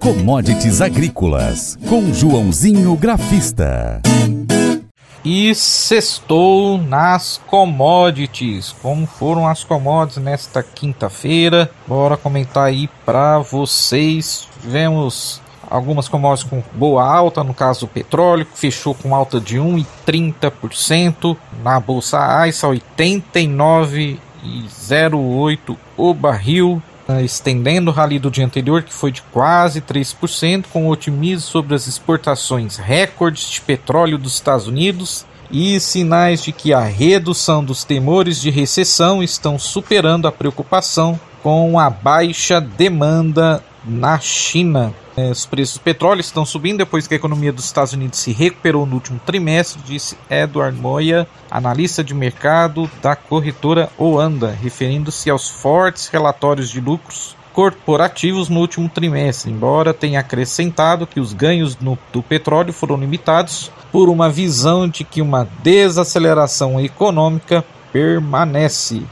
Commodities Agrícolas, com Joãozinho Grafista. E sextou nas commodities. Como foram as commodities nesta quinta-feira? Bora comentar aí para vocês. Tivemos algumas commodities com boa alta, no caso o petróleo, que fechou com alta de 1,30%, na bolsa ICE 89,08 o barril, estendendo o rally do dia anterior, que foi de quase 3%, com otimismo sobre as exportações recordes de petróleo dos Estados Unidos e sinais de que a redução dos temores de recessão estão superando a preocupação com a baixa demanda na China. É, os preços do petróleo estão subindo depois que a economia dos Estados Unidos se recuperou no último trimestre, disse Edward Moya, analista de mercado da corretora Oanda, referindo-se aos fortes relatórios de lucros corporativos no último trimestre, embora tenha acrescentado que os ganhos no, do petróleo foram limitados por uma visão de que uma desaceleração econômica permanece.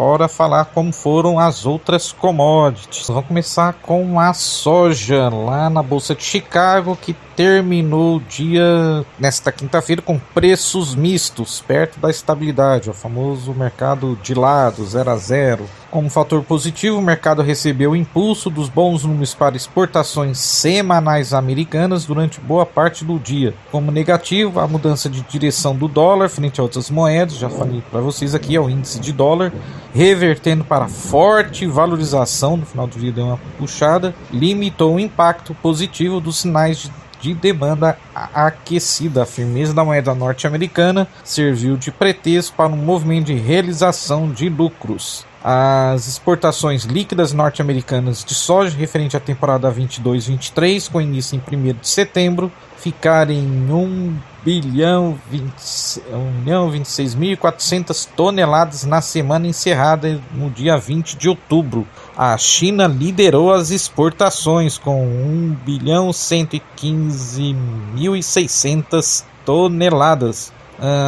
Bora falar como foram as outras commodities. Vamos começar com a soja lá na Bolsa de Chicago, que terminou o dia nesta quinta-feira com preços mistos, perto da estabilidade, o famoso mercado de lado, 0 a 0. Como fator positivo, o mercado recebeu o impulso dos bons números para exportações semanais americanas durante boa parte do dia. Como negativo, a mudança de direção do dólar frente a outras moedas, já falei para vocês aqui, é o índice de dólar, revertendo para forte valorização, no final do dia deu uma puxada, limitou o impacto positivo dos sinais de de demanda aquecida. A firmeza da moeda norte-americana serviu de pretexto para um movimento de realização de lucros. As exportações líquidas norte-americanas de soja referente à temporada 22-23, com início em 1 de setembro, ficaram em 1 bilhão 20, 1 milhão 26.400 toneladas na semana encerrada no dia 20 de outubro. A China liderou as exportações com 1 bilhão 115.600 toneladas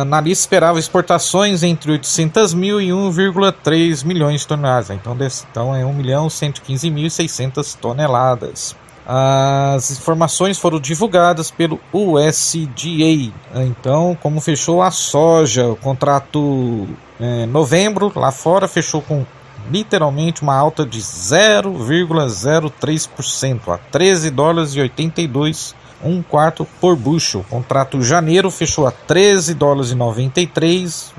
na lista esperava exportações entre 800 mil e 1,3 milhões de toneladas. Então, então é 1 milhão 115 mil 600 toneladas. As informações foram divulgadas pelo USDA. Então, como fechou a soja, o contrato é, novembro lá fora fechou com literalmente uma alta de 0,03% a 13 dólares e 82 um quarto por bushel. Contrato janeiro fechou a 13 dólares e 93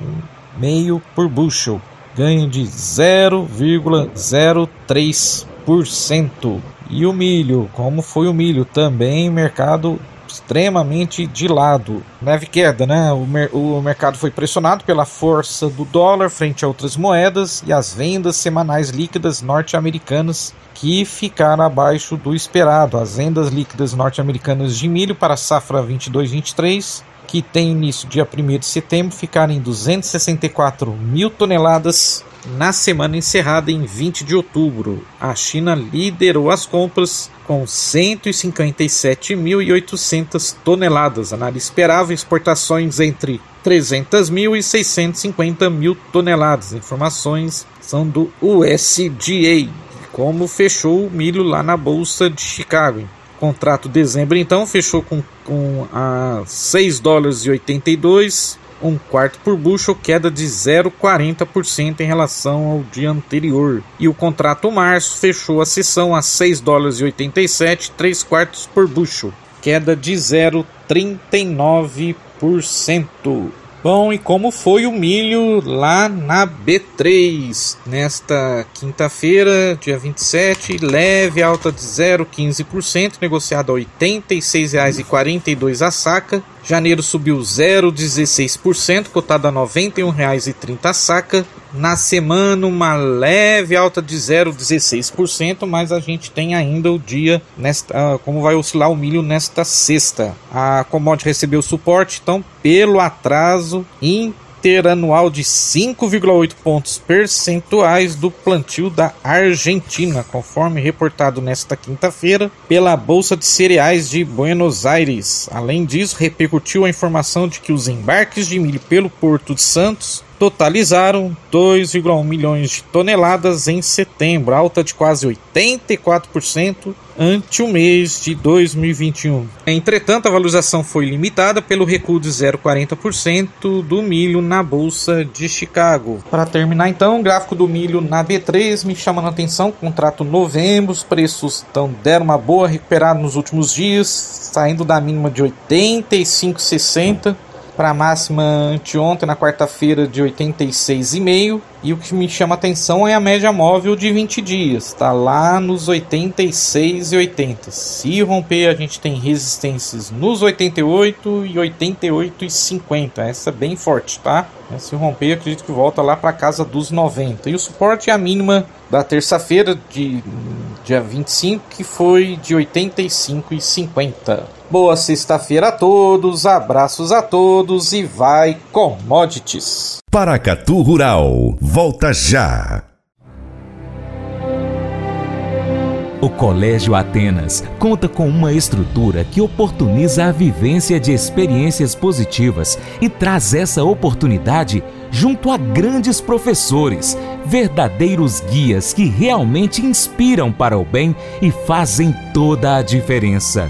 meio por bushel. Ganho de 0,03%. E o milho, como foi o milho? Também mercado extremamente de lado. Leve queda, né? O, mer o mercado foi pressionado pela força do dólar frente a outras moedas e as vendas semanais líquidas norte-americanas que ficaram abaixo do esperado. As vendas líquidas norte-americanas de milho para a safra 22-23, que tem início dia 1 de setembro, ficaram em 264 mil toneladas na semana encerrada em 20 de outubro. A China liderou as compras com 157.800 toneladas. A análise esperava exportações entre 300 mil e 650 mil toneladas. Informações são do USDA como fechou o milho lá na Bolsa de Chicago. Contrato dezembro então fechou com, com a 6 dólares e 82, um quarto por bushel, queda de 0,40% em relação ao dia anterior. E o contrato março fechou a sessão a 6 dólares e 87, 3 quartos por bushel, queda de 0,39%. Bom, e como foi o milho lá na B3 nesta quinta-feira, dia 27, leve alta de 0,15%, negociado a R$ 86,42 a saca. Janeiro subiu 0,16%, cotado a R$ 91,30 a saca. Na semana, uma leve alta de 0,16%, mas a gente tem ainda o dia, nesta, como vai oscilar o milho nesta sexta. A commodity recebeu suporte, então, pelo atraso interanual de 5,8 pontos percentuais do plantio da Argentina, conforme reportado nesta quinta-feira pela Bolsa de Cereais de Buenos Aires. Além disso, repercutiu a informação de que os embarques de milho pelo Porto de Santos totalizaram 2,1 milhões de toneladas em setembro, alta de quase 84% ante o mês de 2021. Entretanto, a valorização foi limitada pelo recuo de 0,40% do milho na bolsa de Chicago. Para terminar, então, o gráfico do milho na B3 me chamando a atenção. Contrato novembro, os preços então, deram uma boa recuperada nos últimos dias, saindo da mínima de 85,60 para a máxima anteontem, na quarta-feira, de 86,5. E o que me chama atenção é a média móvel de 20 dias, está lá nos 86,80. Se romper, a gente tem resistências nos 88 e 88,50. Essa é bem forte, tá? Se romper, acredito que volta lá para casa dos 90. E o suporte é a mínima da terça-feira, de dia 25, que foi de 85,50. Boa sexta-feira a todos, abraços a todos e vai commodities. Paracatu Rural, volta já. O Colégio Atenas conta com uma estrutura que oportuniza a vivência de experiências positivas e traz essa oportunidade junto a grandes professores, verdadeiros guias que realmente inspiram para o bem e fazem toda a diferença.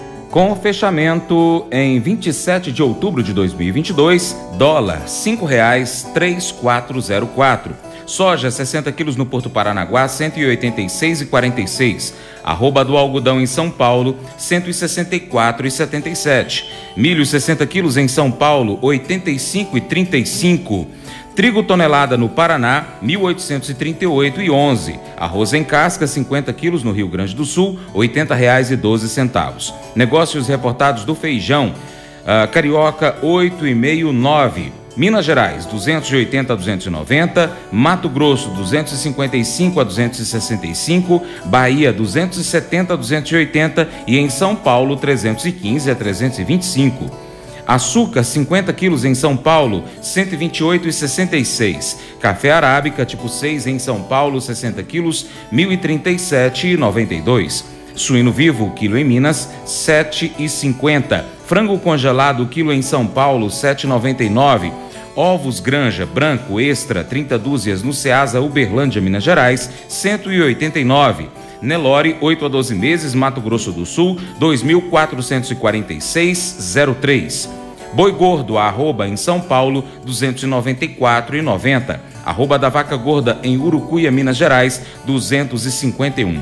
Com fechamento em 27 de outubro de 2022, dólar R$ 5,3404. Soja 60 quilos no Porto Paranaguá 186,46. Arroba do algodão em São Paulo 164,77. Milho 60 quilos em São Paulo 85,35. Trigo tonelada no Paraná, 1.838,11. Arroz em casca, 50 quilos no Rio Grande do Sul, R$ 80,12. Negócios reportados do feijão, uh, carioca, 8,5,9. Minas Gerais, 280 a 290, Mato Grosso, 255 a 265, Bahia, 270 a 280 e em São Paulo, 315 a 325. Açúcar, 50 quilos em São Paulo, 128,66. Café arábica tipo 6 em São Paulo, 60 quilos, 1.037,92. Suíno vivo, quilo em Minas, 7,50. Frango congelado, quilo em São Paulo, 7,99. Ovos Granja Branco Extra, 30 dúzias no Ceasa Uberlândia, Minas Gerais, 189. Nelore, 8 a 12 meses, Mato Grosso do Sul, 2.446,03. Boi Gordo, arroba em São Paulo, 294,90. Arroba da Vaca Gorda em Urucuia, Minas Gerais, 251.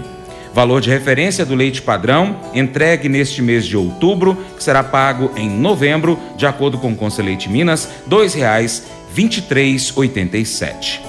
Valor de referência do leite padrão, entregue neste mês de outubro, que será pago em novembro, de acordo com o Conselheite Minas, R$ 2,2387.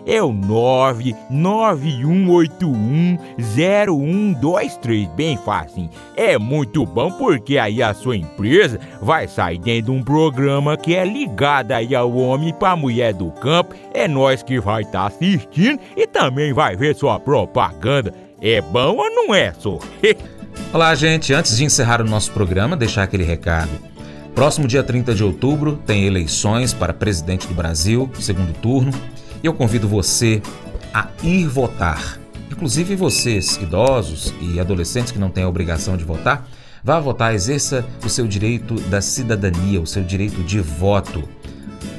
é o 991810123. Bem fácil. É muito bom porque aí a sua empresa vai sair dentro de um programa que é ligado aí ao homem para mulher do campo. É nós que vai estar tá assistindo e também vai ver sua propaganda. É bom ou não é, só? Olá, gente. Antes de encerrar o nosso programa, deixar aquele recado. Próximo dia 30 de outubro tem eleições para presidente do Brasil, segundo turno, e eu convido você a ir votar. Inclusive vocês, idosos e adolescentes que não têm a obrigação de votar, vá votar, exerça o seu direito da cidadania, o seu direito de voto.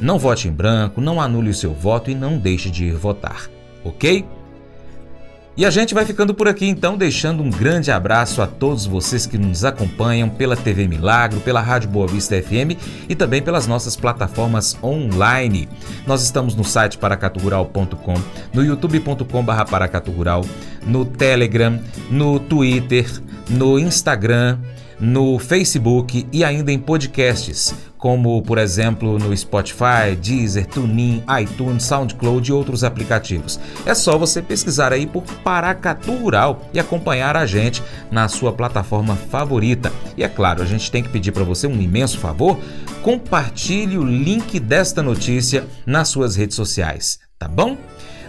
Não vote em branco, não anule o seu voto e não deixe de ir votar, ok? E a gente vai ficando por aqui então, deixando um grande abraço a todos vocês que nos acompanham pela TV Milagro, pela Rádio Boa Vista FM e também pelas nossas plataformas online. Nós estamos no site paracatugural.com, no youtube.com.br paracatugural, no Telegram, no Twitter, no Instagram, no Facebook e ainda em podcasts como por exemplo no Spotify, Deezer, TuneIn, iTunes, SoundCloud e outros aplicativos. É só você pesquisar aí por Paracatu Rural e acompanhar a gente na sua plataforma favorita. E é claro, a gente tem que pedir para você um imenso favor, compartilhe o link desta notícia nas suas redes sociais, tá bom?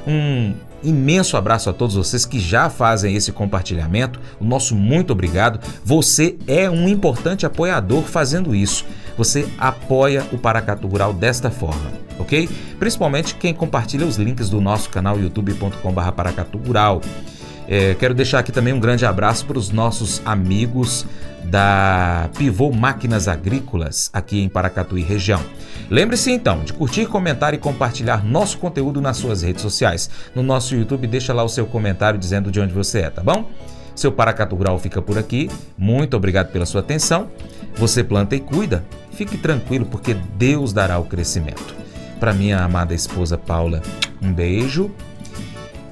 Um imenso abraço a todos vocês que já fazem esse compartilhamento. O nosso muito obrigado. Você é um importante apoiador fazendo isso você apoia o Paracatu Rural desta forma, ok? Principalmente quem compartilha os links do nosso canal youtube.com.br Paracatu Rural. É, quero deixar aqui também um grande abraço para os nossos amigos da Pivô Máquinas Agrícolas aqui em Paracatu e região. Lembre-se então de curtir, comentar e compartilhar nosso conteúdo nas suas redes sociais. No nosso YouTube, deixa lá o seu comentário dizendo de onde você é, tá bom? Seu Paracatu Rural fica por aqui. Muito obrigado pela sua atenção. Você planta e cuida. Fique tranquilo, porque Deus dará o crescimento. Para minha amada esposa Paula, um beijo.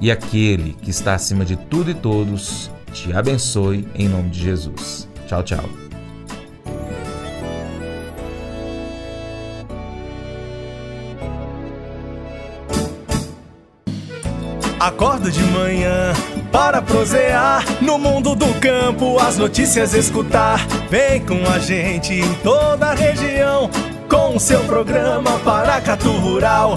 E aquele que está acima de tudo e todos, te abençoe em nome de Jesus. Tchau, tchau. Acordo de manhã para prosear no mundo do campo, as notícias escutar. Vem com a gente em toda a região com o seu programa Paracatu Rural.